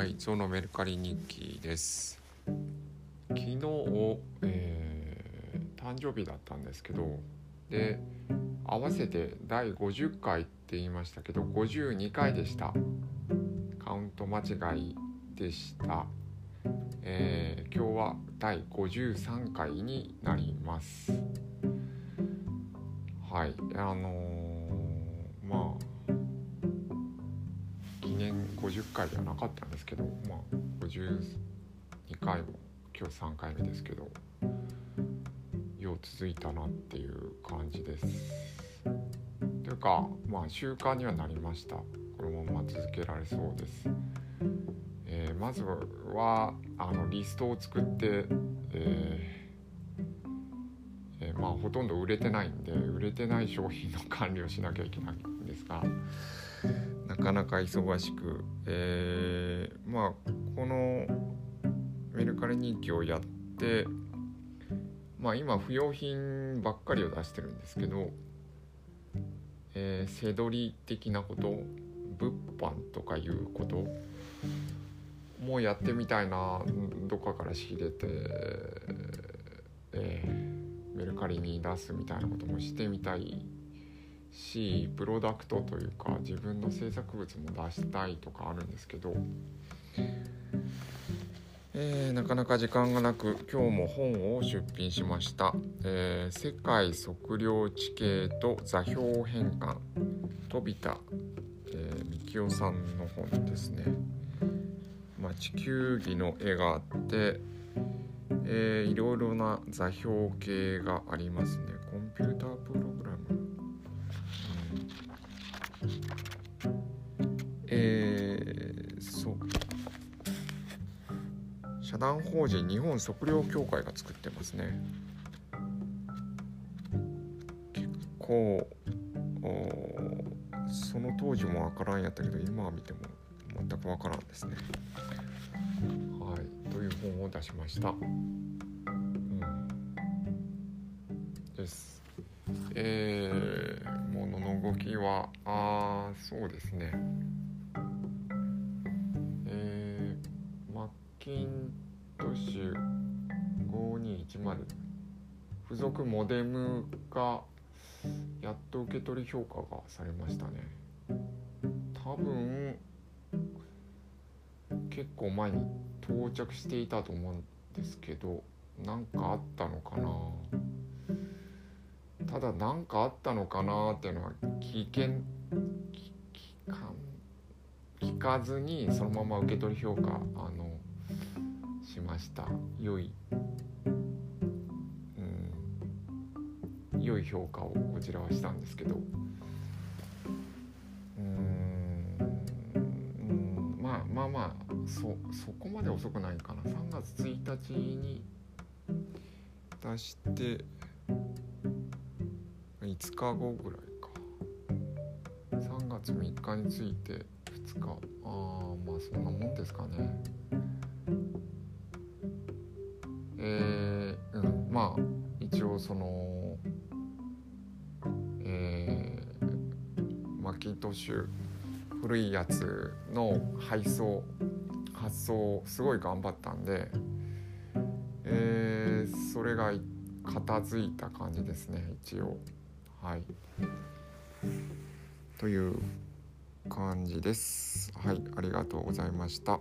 はい、ゾのメルカリ日記です。昨日、えー誕生日だったんですけど、で、合わせて第50回って言いましたけど、52回でした。カウント間違いでした。えー今日は第53回になります。はい、あのー50回ではなかったんですけど、まあ、52回も今日3回目ですけどよう続いたなっていう感じです。というかまあ習慣にはなりましたこのまま続けられそうです。えーまずはあのリストを作って、えーえーまあほとんど売れてないんで売れてない商品の管理をしなきゃいけないんですがかなか忙しく、えーまあこのメルカリ日記をやってまあ今不要品ばっかりを出してるんですけど、えー、背取り的なこと物販とかいうこともやってみたいなどっかから仕入れて、えーメルカリに出すみたいなこともしてみたいしプロダクトというか自分の制作物も出したいとかあるんですけど、えーなかなか時間がなく今日も本を出品しました「えー世界測量地形と座標変換」飛田、えー、幹夫さんの本ですね。まあ、地球儀の絵があって、えーいろいろな座標系がありますね。コンピュータープログラム、えーそう社団法人日本測量協会が作ってますね結構その当時もわからんやったけど今は見ても全くわからんですねはい、という本を出しました。うん、です。えー、ものの動きは、あーそうですね。キントッシュ5210付属モデムがやっと受け取り評価がされましたね。多分結構前に到着していたと思うんですけど何かあったのかな。ただ何かあったのかなっていうのは聞けん聞かん。聞かずにそのまま受け取り評価あのました。良い、うん、良い評価をこちらはしたんですけど。うんうんまあまあまあそそこまで遅くないかな。3月1日に出して5日後ぐらいか。3月3日について2日。ああまあそんなもんですかね。えー、うんまあ一応そのえー、マッキントッシュ古いやつの配送発送すごい頑張ったんで、えーそれが片付いた感じですね一応。はい。という感じです。はいありがとうございました。